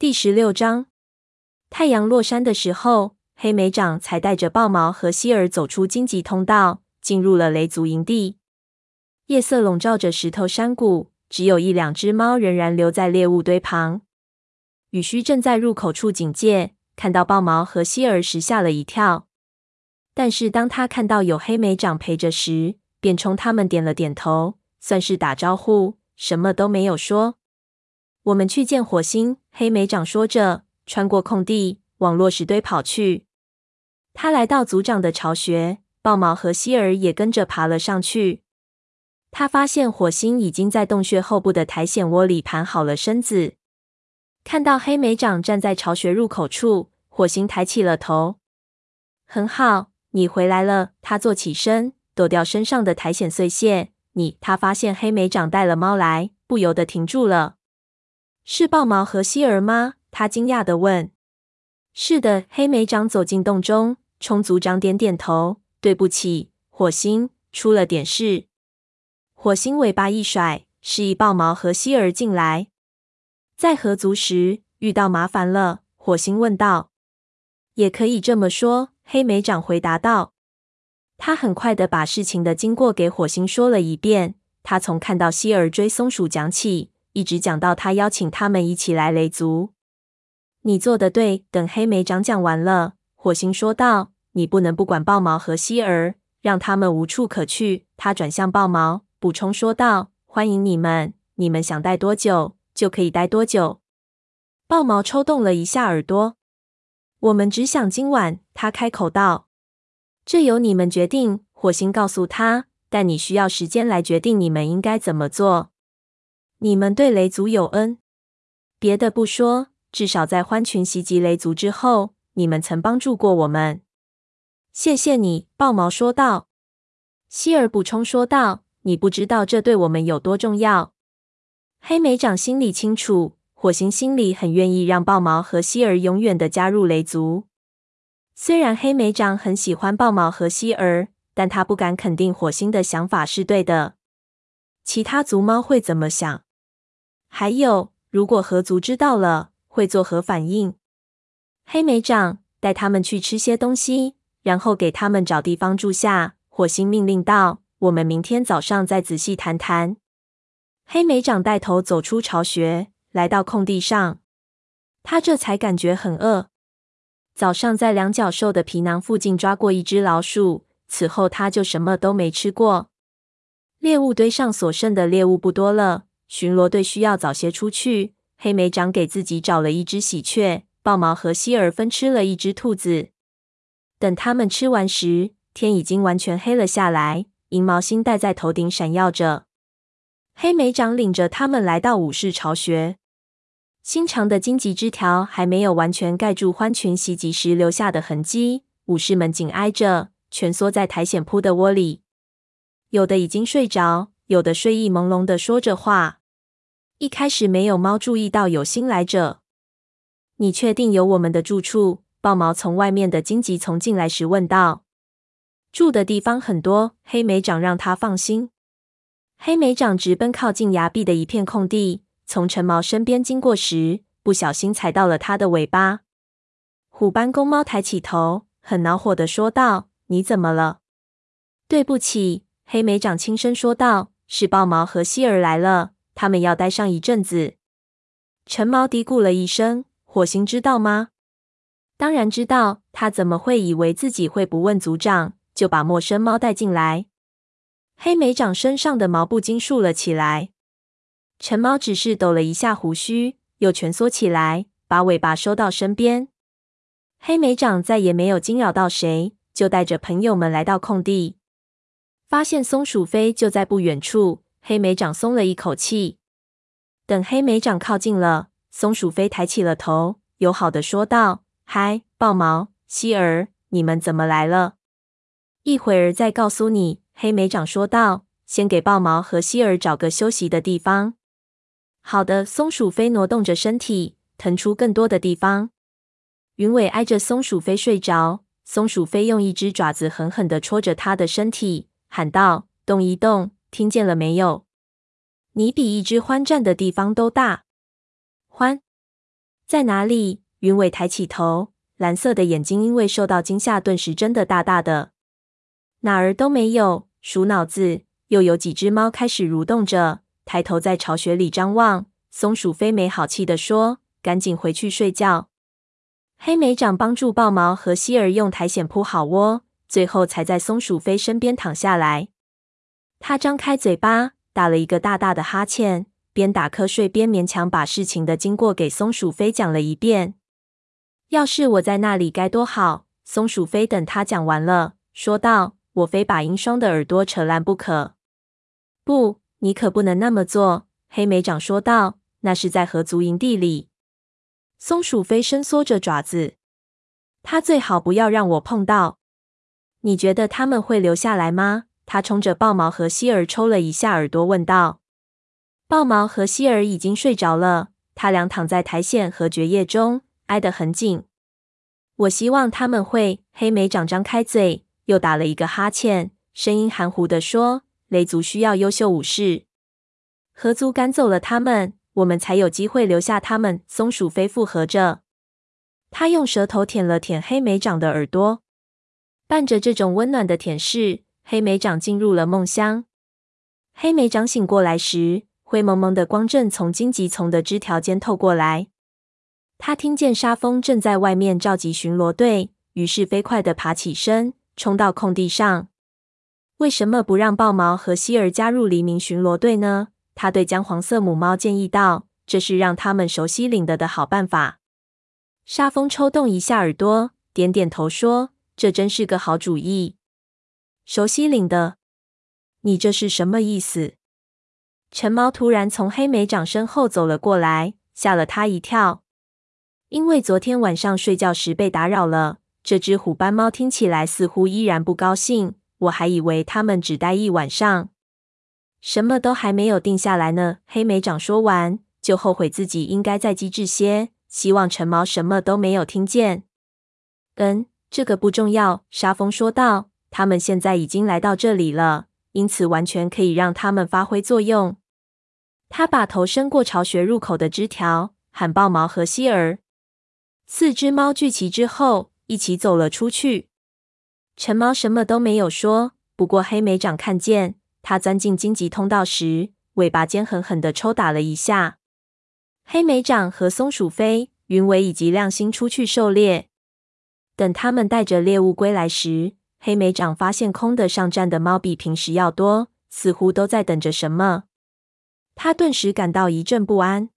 第十六章，太阳落山的时候，黑莓长才带着豹毛和希尔走出荆棘通道，进入了雷族营地。夜色笼罩着石头山谷，只有一两只猫仍然留在猎物堆旁。雨须正在入口处警戒，看到豹毛和希尔时吓了一跳。但是当他看到有黑莓长陪着时，便冲他们点了点头，算是打招呼，什么都没有说。我们去见火星。黑莓长说着，穿过空地，往落石堆跑去。他来到族长的巢穴，豹毛和希尔也跟着爬了上去。他发现火星已经在洞穴后部的苔藓窝里盘好了身子。看到黑莓长站在巢穴入口处，火星抬起了头。很好，你回来了。他坐起身，抖掉身上的苔藓碎屑。你，他发现黑莓长带了猫来，不由得停住了。是豹毛和希儿吗？他惊讶地问。是的，黑莓长走进洞中，冲族长点点头。对不起，火星，出了点事。火星尾巴一甩，示意豹毛和希儿进来。在合族时遇到麻烦了，火星问道。也可以这么说，黑莓长回答道。他很快地把事情的经过给火星说了一遍。他从看到希尔追松鼠讲起。一直讲到他邀请他们一起来雷族。你做的对。等黑莓长讲完了，火星说道：“你不能不管豹毛和希尔，让他们无处可去。”他转向豹毛，补充说道：“欢迎你们，你们想待多久就可以待多久。”豹毛抽动了一下耳朵。“我们只想今晚。”他开口道。“这由你们决定。”火星告诉他，“但你需要时间来决定你们应该怎么做。”你们对雷族有恩，别的不说，至少在獾群袭击雷族之后，你们曾帮助过我们。谢谢你，豹毛说道。希尔补充说道：“你不知道这对我们有多重要。”黑莓长心里清楚，火星心里很愿意让豹毛和希尔永远的加入雷族。虽然黑莓长很喜欢豹毛和希尔，但他不敢肯定火星的想法是对的。其他族猫会怎么想？还有，如果河族知道了，会作何反应？黑莓长，带他们去吃些东西，然后给他们找地方住下。火星命令道：“我们明天早上再仔细谈谈。”黑莓长带头走出巢穴，来到空地上。他这才感觉很饿。早上在两脚兽的皮囊附近抓过一只老鼠，此后他就什么都没吃过。猎物堆上所剩的猎物不多了。巡逻队需要早些出去。黑莓长给自己找了一只喜鹊，豹毛和希尔分吃了一只兔子。等他们吃完时，天已经完全黑了下来，银毛星戴在头顶闪耀着。黑莓长领着他们来到武士巢穴，新长的荆棘枝条还没有完全盖住獾群袭击时留下的痕迹。武士们紧挨着，蜷缩在苔藓铺的窝里，有的已经睡着，有的睡意朦胧地说着话。一开始没有猫注意到有新来者。你确定有我们的住处？豹毛从外面的荆棘丛进来时问道。住的地方很多，黑莓长让他放心。黑莓长直奔靠近崖壁的一片空地，从橙毛身边经过时，不小心踩到了他的尾巴。虎斑公猫抬起头，很恼火地说道：“你怎么了？”对不起，黑莓长轻声说道：“是豹毛和希尔来了。”他们要待上一阵子。陈毛嘀咕了一声：“火星知道吗？”“当然知道。”他怎么会以为自己会不问族长，就把陌生猫带进来？黑莓长身上的毛不禁竖了起来。陈毛只是抖了一下胡须，又蜷缩起来，把尾巴收到身边。黑莓长再也没有惊扰到谁，就带着朋友们来到空地，发现松鼠飞就在不远处。黑莓长松了一口气。等黑莓长靠近了，松鼠飞抬起了头，友好的说道：“嗨，豹毛、希尔，你们怎么来了？一会儿再告诉你。”黑莓长说道：“先给豹毛和希尔找个休息的地方。”好的，松鼠飞挪动着身体，腾出更多的地方。云尾挨着松鼠飞睡着，松鼠飞用一只爪子狠狠的戳着它的身体，喊道：“动一动。”听见了没有？你比一只獾站的地方都大。獾在哪里？云尾抬起头，蓝色的眼睛因为受到惊吓，顿时睁得大大的。哪儿都没有，鼠脑子。又有几只猫开始蠕动着，抬头在巢穴里张望。松鼠飞没好气地说：“赶紧回去睡觉。”黑莓长帮助豹毛和希儿用苔藓铺好窝，最后才在松鼠飞身边躺下来。他张开嘴巴，打了一个大大的哈欠，边打瞌睡边勉强把事情的经过给松鼠飞讲了一遍。要是我在那里该多好！松鼠飞等他讲完了，说道：“我非把鹰双的耳朵扯烂不可。”不，你可不能那么做。”黑莓长说道，“那是在合族营地里。”松鼠飞伸缩着爪子，他最好不要让我碰到。你觉得他们会留下来吗？他冲着豹毛和希儿抽了一下耳朵，问道。豹毛和希儿已经睡着了，他俩躺在苔藓和蕨叶中，挨得很紧。我希望他们会。黑莓长张开嘴，又打了一个哈欠，声音含糊地说：“雷族需要优秀武士，合族赶走了他们。”我们才有机会留下他们。松鼠飞附和着，他用舌头舔了舔黑莓长的耳朵，伴着这种温暖的舔舐，黑莓长进入了梦乡。黑莓长醒过来时，灰蒙蒙的光正从荆棘丛的枝条间透过来。他听见沙风正在外面召集巡逻队，于是飞快地爬起身，冲到空地上。为什么不让豹毛和希儿加入黎明巡逻队呢？他对姜黄色母猫建议道：“这是让他们熟悉领得的好办法。”沙风抽动一下耳朵，点点头说：“这真是个好主意。”熟悉领的，你这是什么意思？陈猫突然从黑莓长身后走了过来，吓了他一跳。因为昨天晚上睡觉时被打扰了，这只虎斑猫听起来似乎依然不高兴。我还以为他们只待一晚上。什么都还没有定下来呢。黑莓长说完，就后悔自己应该再机智些，希望陈毛什么都没有听见。嗯，这个不重要。沙风说道：“他们现在已经来到这里了，因此完全可以让他们发挥作用。”他把头伸过巢穴入口的枝条，喊豹毛和希儿。四只猫聚齐之后，一起走了出去。橙毛什么都没有说，不过黑莓长看见。他钻进荆棘通道时，尾巴尖狠狠地抽打了一下。黑莓长和松鼠飞、云尾以及亮星出去狩猎。等他们带着猎物归来时，黑莓长发现空的上站的猫比平时要多，似乎都在等着什么。他顿时感到一阵不安。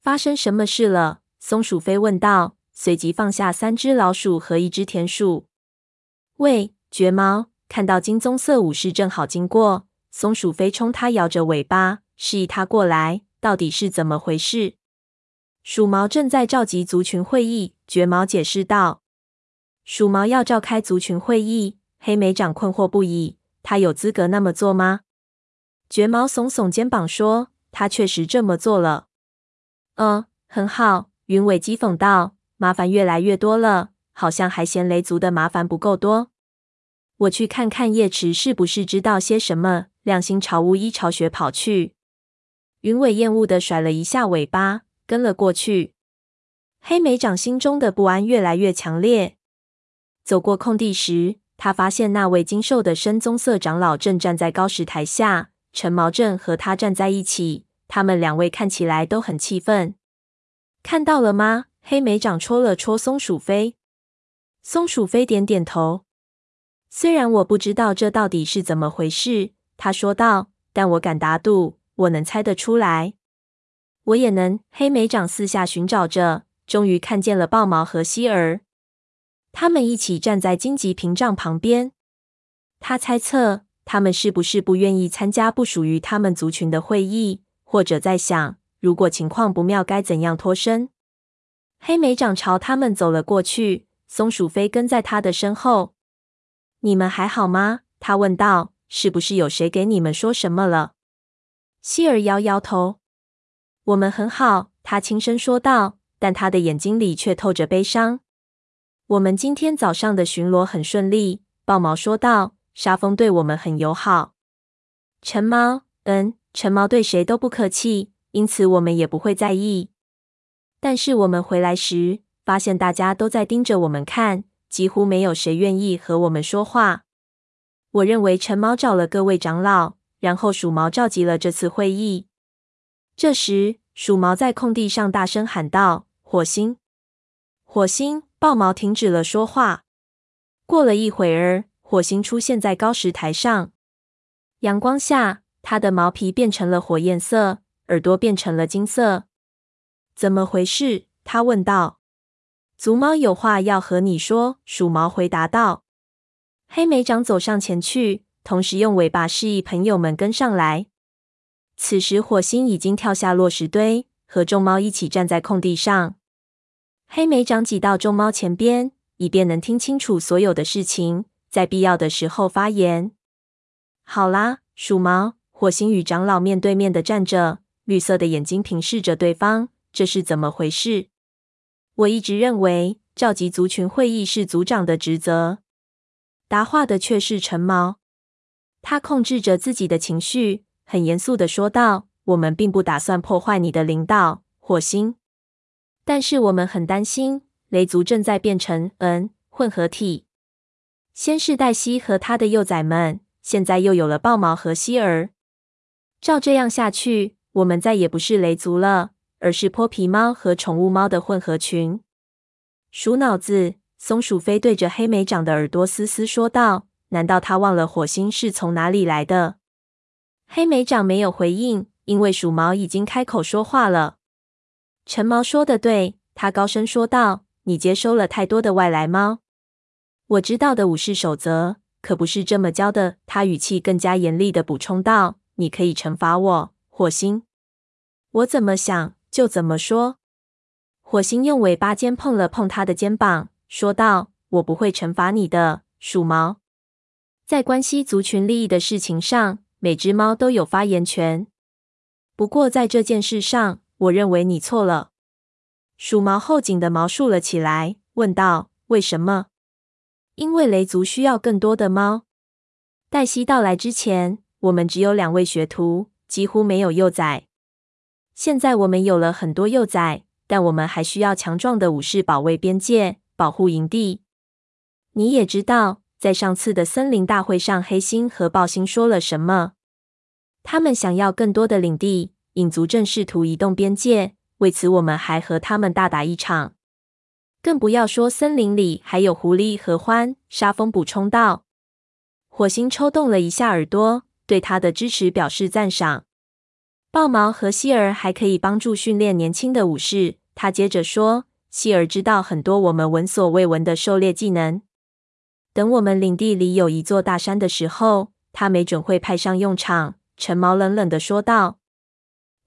发生什么事了？松鼠飞问道，随即放下三只老鼠和一只田鼠。喂，绝猫！看到金棕色武士正好经过，松鼠飞冲他摇着尾巴，示意他过来。到底是怎么回事？鼠毛正在召集族群会议，绝毛解释道。鼠毛要召开族群会议，黑莓长困惑不已。他有资格那么做吗？卷毛耸耸肩膀说：“他确实这么做了。”嗯，很好。云尾讥讽道：“麻烦越来越多了，好像还嫌雷族的麻烦不够多。”我去看看叶池是不是知道些什么。亮星朝巫医巢穴跑去，云尾厌恶地甩了一下尾巴，跟了过去。黑莓长心中的不安越来越强烈。走过空地时，他发现那位精瘦的深棕色长老正站在高石台下，陈毛正和他站在一起。他们两位看起来都很气愤。看到了吗？黑莓长戳了戳松鼠飞，松鼠飞点点头。虽然我不知道这到底是怎么回事，他说道，但我敢打赌，我能猜得出来。我也能。黑莓长四下寻找着，终于看见了豹毛和希儿，他们一起站在荆棘屏障旁边。他猜测，他们是不是不愿意参加不属于他们族群的会议，或者在想，如果情况不妙，该怎样脱身？黑莓长朝他们走了过去，松鼠飞跟在他的身后。你们还好吗？他问道。是不是有谁给你们说什么了？希尔摇摇头。我们很好，他轻声说道，但他的眼睛里却透着悲伤。我们今天早上的巡逻很顺利，豹毛说道。沙风对我们很友好。陈猫，嗯，陈毛对谁都不客气，因此我们也不会在意。但是我们回来时，发现大家都在盯着我们看，几乎没有谁愿意和我们说话。我认为陈毛找了各位长老，然后鼠毛召集了这次会议。这时，鼠毛在空地上大声喊道：“火星！火星！”豹毛停止了说话。过了一会儿，火星出现在高石台上。阳光下，它的毛皮变成了火焰色，耳朵变成了金色。怎么回事？他问道。族猫有话要和你说，鼠毛回答道。黑莓长走上前去，同时用尾巴示意朋友们跟上来。此时，火星已经跳下落石堆，和众猫一起站在空地上。黑莓长挤到众猫前边。以便能听清楚所有的事情，在必要的时候发言。好啦，鼠毛、火星与长老面对面的站着，绿色的眼睛平视着对方。这是怎么回事？我一直认为召集族群会议是族长的职责。答话的却是陈毛，他控制着自己的情绪，很严肃的说道：“我们并不打算破坏你的领导，火星，但是我们很担心。”雷族正在变成嗯混合体，先是黛西和他的幼崽们，现在又有了豹毛和希儿。照这样下去，我们再也不是雷族了，而是泼皮猫和宠物猫的混合群。鼠脑子，松鼠飞对着黑莓长的耳朵嘶嘶说道：“难道他忘了火星是从哪里来的？”黑莓长没有回应，因为鼠毛已经开口说话了。陈毛说的对，他高声说道。你接收了太多的外来猫。我知道的武士守则可不是这么教的。他语气更加严厉的补充道：“你可以惩罚我，火星。我怎么想就怎么说。”火星用尾巴尖碰了碰他的肩膀，说道：“我不会惩罚你的，鼠毛。在关系族群利益的事情上，每只猫都有发言权。不过在这件事上，我认为你错了。”鼠毛后颈的毛竖了起来，问道：“为什么？”“因为雷族需要更多的猫。黛西到来之前，我们只有两位学徒，几乎没有幼崽。现在我们有了很多幼崽，但我们还需要强壮的武士保卫边界，保护营地。你也知道，在上次的森林大会上，黑猩和豹猩说了什么？他们想要更多的领地，影族正试图移动边界。”为此，我们还和他们大打一场，更不要说森林里还有狐狸和獾。沙风补充道。火星抽动了一下耳朵，对他的支持表示赞赏。豹毛和希儿还可以帮助训练年轻的武士。他接着说：“希儿知道很多我们闻所未闻的狩猎技能。等我们领地里有一座大山的时候，他没准会派上用场。”陈毛冷冷地说道。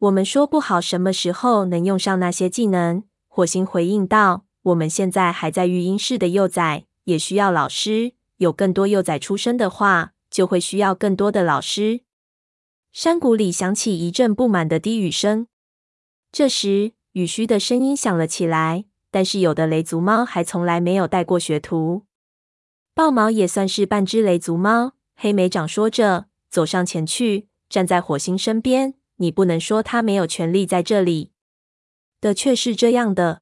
我们说不好什么时候能用上那些技能。火星回应道：“我们现在还在育婴室的幼崽也需要老师。有更多幼崽出生的话，就会需要更多的老师。”山谷里响起一阵不满的低语声。这时，雨须的声音响了起来：“但是有的雷族猫还从来没有带过学徒。豹毛也算是半只雷族猫。”黑莓长说着，走上前去，站在火星身边。你不能说他没有权利在这里，的确是这样的。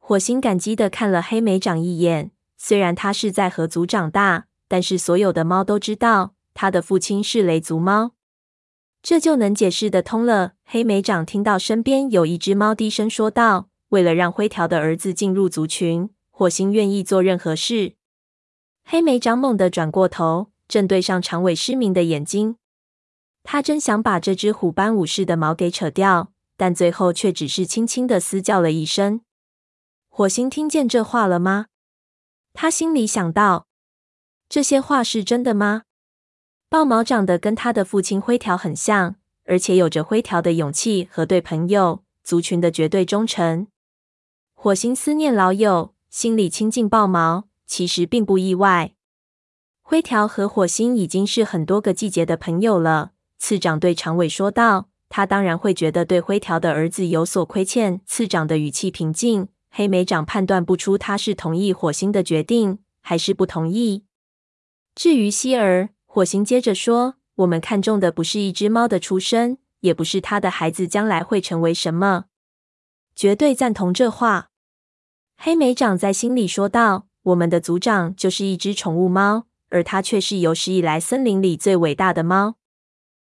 火星感激的看了黑莓长一眼。虽然他是在河族长大，但是所有的猫都知道他的父亲是雷族猫，这就能解释得通了。黑莓长听到身边有一只猫低声说道：“为了让灰条的儿子进入族群，火星愿意做任何事。”黑莓长猛地转过头，正对上长尾失明的眼睛。他真想把这只虎斑武士的毛给扯掉，但最后却只是轻轻的嘶叫了一声。火星听见这话了吗？他心里想到：这些话是真的吗？豹毛长得跟他的父亲灰条很像，而且有着灰条的勇气和对朋友族群的绝对忠诚。火星思念老友，心里亲近豹毛，其实并不意外。灰条和火星已经是很多个季节的朋友了。次长对长尾说道：“他当然会觉得对灰条的儿子有所亏欠。”次长的语气平静。黑莓长判断不出他是同意火星的决定，还是不同意。至于希儿，火星接着说：“我们看重的不是一只猫的出生，也不是他的孩子将来会成为什么。绝对赞同这话。黑莓长在心里说道：“我们的族长就是一只宠物猫，而它却是有史以来森林里最伟大的猫。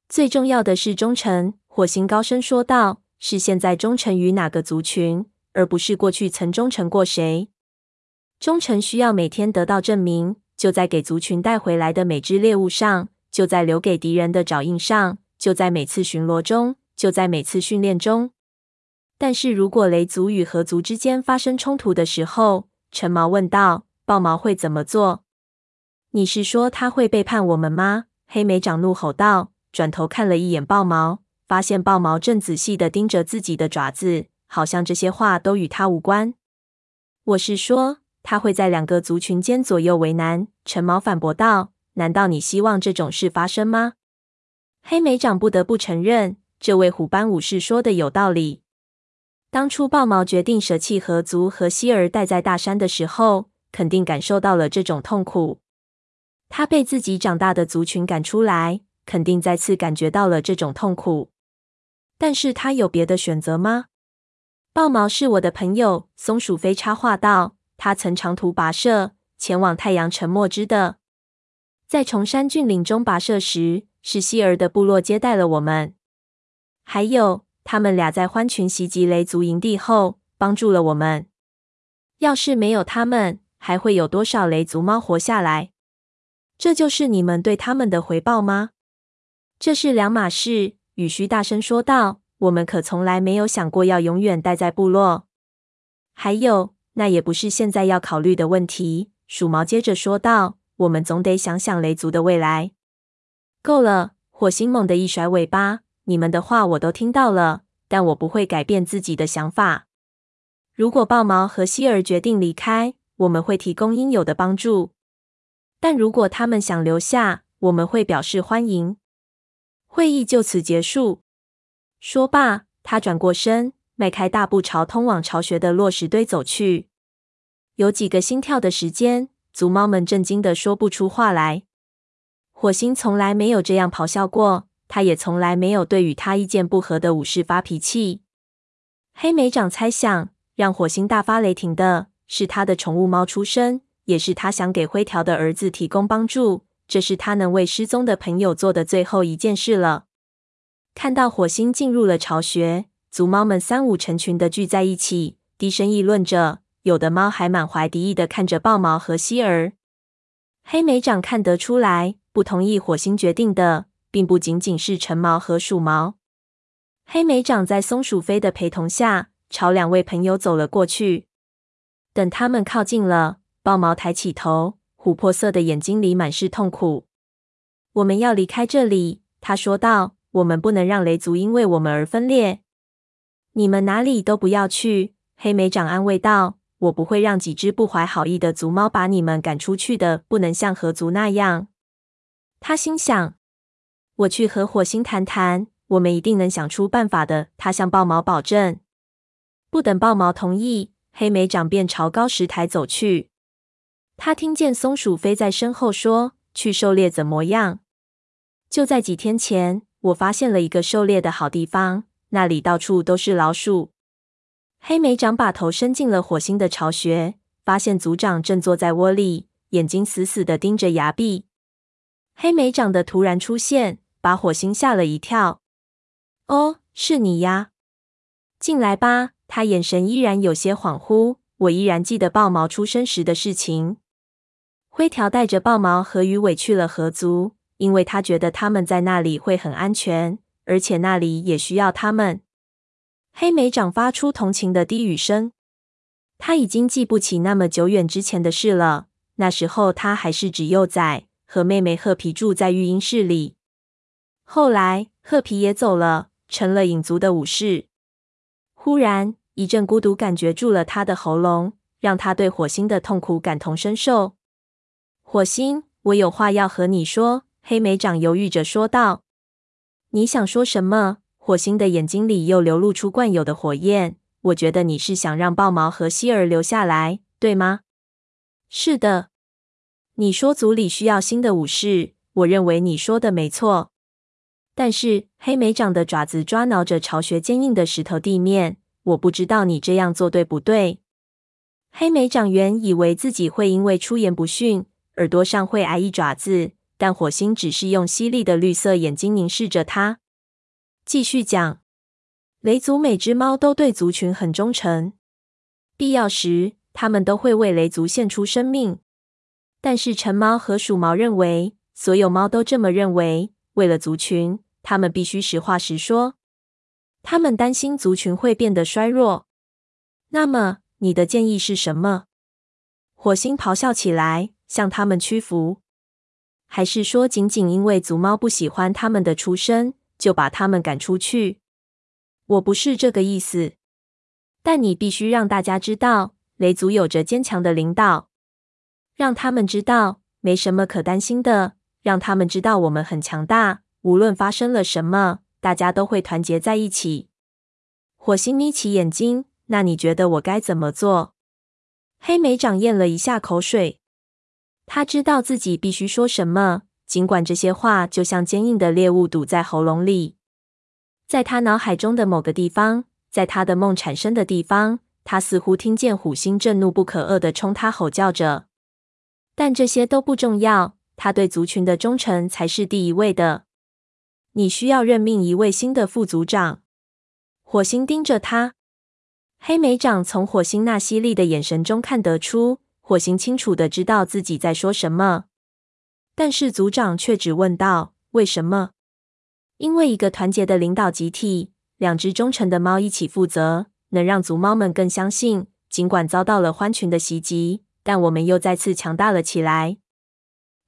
最重要的是忠诚。”火星高声说道：“是现在忠诚于哪个族群，而不是过去曾忠诚过谁。忠诚需要每天得到证明，就在给族群带回来的每只猎物上，就在留给敌人的爪印上，就在每次巡逻中，就在每次训练中。”但是如果雷族与河族之间发生冲突的时候，陈毛问道：“豹毛会怎么做？”“你是说他会背叛我们吗？”黑莓长怒吼道，转头看了一眼豹毛，发现豹毛正仔细的盯着自己的爪子，好像这些话都与他无关。“我是说，他会在两个族群间左右为难。”陈毛反驳道。“难道你希望这种事发生吗？”黑莓长不得不承认，这位虎斑武士说的有道理。当初豹毛决定舍弃河族和希儿待在大山的时候，肯定感受到了这种痛苦。他被自己长大的族群赶出来，肯定再次感觉到了这种痛苦。但是他有别的选择吗？豹毛是我的朋友，松鼠飞插话道。他曾长途跋涉前往太阳沉没之的，在崇山峻岭中跋涉时，是希儿的部落接待了我们。还有。他们俩在欢群袭击雷族营地后，帮助了我们。要是没有他们，还会有多少雷族猫活下来？这就是你们对他们的回报吗？这是两码事。雨须大声说道：“我们可从来没有想过要永远待在部落。还有，那也不是现在要考虑的问题。”鼠毛接着说道：“我们总得想想雷族的未来。”够了！火星猛地一甩尾巴。你们的话我都听到了，但我不会改变自己的想法。如果豹毛和希尔决定离开，我们会提供应有的帮助；但如果他们想留下，我们会表示欢迎。会议就此结束。说罢，他转过身，迈开大步朝通往巢穴的落石堆走去。有几个心跳的时间，族猫们震惊地说不出话来。火星从来没有这样咆哮过。他也从来没有对与他意见不合的武士发脾气。黑莓长猜想，让火星大发雷霆的是他的宠物猫出生，也是他想给灰条的儿子提供帮助。这是他能为失踪的朋友做的最后一件事了。看到火星进入了巢穴，族猫们三五成群的聚在一起，低声议论着。有的猫还满怀敌意的看着豹毛和希儿。黑莓长看得出来，不同意火星决定的。并不仅仅是橙毛和鼠毛，黑莓长在松鼠飞的陪同下，朝两位朋友走了过去。等他们靠近了，豹毛抬起头，琥珀色的眼睛里满是痛苦。我们要离开这里，他说道。我们不能让雷族因为我们而分裂。你们哪里都不要去，黑莓长安慰道。我不会让几只不怀好意的族猫把你们赶出去的。不能像河族那样。他心想。我去和火星谈谈，我们一定能想出办法的。他向豹毛保证。不等豹毛同意，黑莓长便朝高石台走去。他听见松鼠飞在身后说：“去狩猎怎么样？”就在几天前，我发现了一个狩猎的好地方，那里到处都是老鼠。黑莓长把头伸进了火星的巢穴，发现族长正坐在窝里，眼睛死死地盯着崖壁。黑莓长的突然出现。把火星吓了一跳。哦，是你呀！进来吧。他眼神依然有些恍惚。我依然记得豹毛出生时的事情。灰条带着豹毛和鱼尾去了河族，因为他觉得他们在那里会很安全，而且那里也需要他们。黑莓长发出同情的低语声。他已经记不起那么久远之前的事了。那时候他还是只幼崽，和妹妹褐皮住在育婴室里。后来，褐皮也走了，成了影族的武士。忽然，一阵孤独感觉住了他的喉咙，让他对火星的痛苦感同身受。火星，我有话要和你说。”黑莓长犹豫着说道。“你想说什么？”火星的眼睛里又流露出惯有的火焰。“我觉得你是想让豹毛和希儿留下来，对吗？”“是的。”“你说组里需要新的武士，我认为你说的没错。”但是，黑莓长的爪子抓挠着巢穴坚硬的石头地面，我不知道你这样做对不对。黑莓长原以为自己会因为出言不逊，耳朵上会挨一爪子，但火星只是用犀利的绿色眼睛凝视着他。继续讲，雷族每只猫都对族群很忠诚，必要时他们都会为雷族献出生命。但是橙猫和鼠猫认为，所有猫都这么认为。为了族群，他们必须实话实说。他们担心族群会变得衰弱。那么，你的建议是什么？火星咆哮起来，向他们屈服，还是说仅仅因为族猫不喜欢他们的出身，就把他们赶出去？我不是这个意思。但你必须让大家知道，雷族有着坚强的领导，让他们知道没什么可担心的，让他们知道我们很强大，无论发生了什么，大家都会团结在一起。火星眯起眼睛。那你觉得我该怎么做？黑莓长咽了一下口水，他知道自己必须说什么，尽管这些话就像坚硬的猎物堵在喉咙里。在他脑海中的某个地方，在他的梦产生的地方，他似乎听见虎星正怒不可遏地冲他吼叫着。但这些都不重要，他对族群的忠诚才是第一位的。你需要任命一位新的副族长。火星盯着他。黑莓长从火星那犀利的眼神中看得出，火星清楚的知道自己在说什么。但是族长却只问道：“为什么？”因为一个团结的领导集体，两只忠诚的猫一起负责，能让族猫们更相信，尽管遭到了獾群的袭击，但我们又再次强大了起来。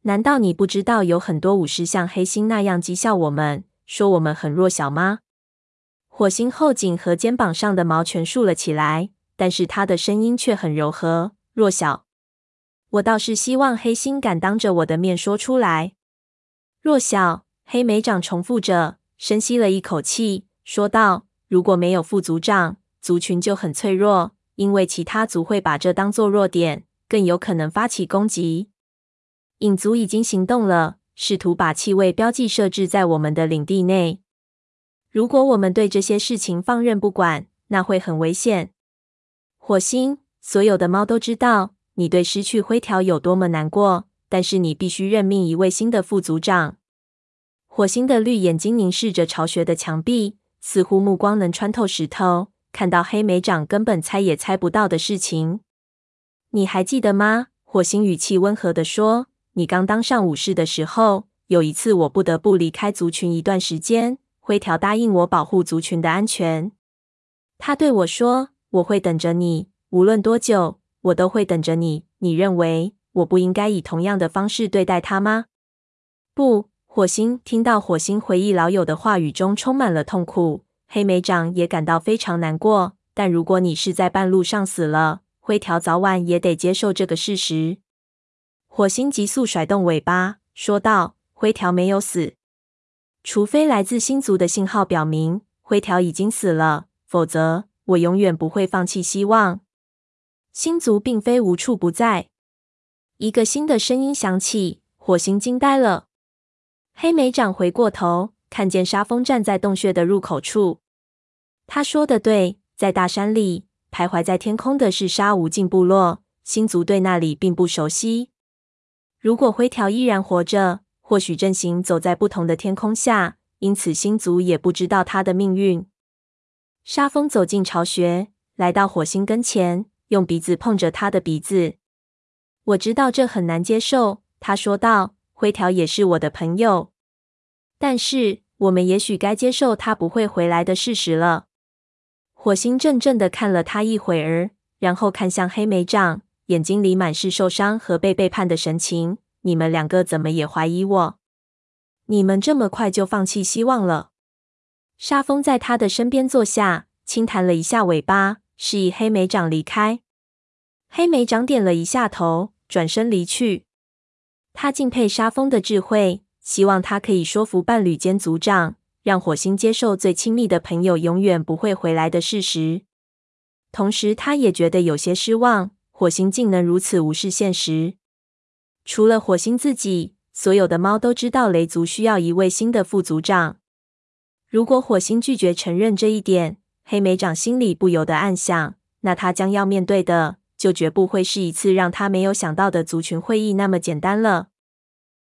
难道你不知道有很多武士像黑心那样讥笑我们，说我们很弱小吗？火星后颈和肩膀上的毛全竖了起来，但是他的声音却很柔和。弱小，我倒是希望黑星敢当着我的面说出来。弱小，黑莓长重复着，深吸了一口气，说道：“如果没有副族长，族群就很脆弱，因为其他族会把这当作弱点，更有可能发起攻击。影族已经行动了，试图把气味标记设置在我们的领地内。”如果我们对这些事情放任不管，那会很危险。火星，所有的猫都知道你对失去灰条有多么难过，但是你必须任命一位新的副组长。火星的绿眼睛凝视着巢穴的墙壁，似乎目光能穿透石头，看到黑莓长根本猜也猜不到的事情。你还记得吗？火星语气温和地说：“你刚当上武士的时候，有一次我不得不离开族群一段时间。”灰条答应我保护族群的安全。他对我说：“我会等着你，无论多久，我都会等着你。”你认为我不应该以同样的方式对待他吗？不，火星。听到火星回忆老友的话语中充满了痛苦，黑莓长也感到非常难过。但如果你是在半路上死了，灰条早晚也得接受这个事实。火星急速甩动尾巴，说道：“灰条没有死。”除非来自星族的信号表明灰条已经死了，否则我永远不会放弃希望。星族并非无处不在。一个新的声音响起，火星惊呆了。黑莓长回过头，看见沙风站在洞穴的入口处。他说的对，在大山里徘徊在天空的是沙无尽部落，星族对那里并不熟悉。如果灰条依然活着，或许正行走在不同的天空下，因此星族也不知道他的命运。沙风走进巢穴，来到火星跟前，用鼻子碰着他的鼻子。我知道这很难接受，他说道。灰条也是我的朋友，但是我们也许该接受他不会回来的事实了。火星怔怔地看了他一会儿，然后看向黑莓长，眼睛里满是受伤和被背叛的神情。你们两个怎么也怀疑我？你们这么快就放弃希望了？沙风在他的身边坐下，轻弹了一下尾巴，示意黑莓长离开。黑莓长点了一下头，转身离去。他敬佩沙风的智慧，希望他可以说服伴侣兼族长，让火星接受最亲密的朋友永远不会回来的事实。同时，他也觉得有些失望，火星竟能如此无视现实。除了火星自己，所有的猫都知道雷族需要一位新的副族长。如果火星拒绝承认这一点，黑莓长心里不由得暗想：那他将要面对的，就绝不会是一次让他没有想到的族群会议那么简单了。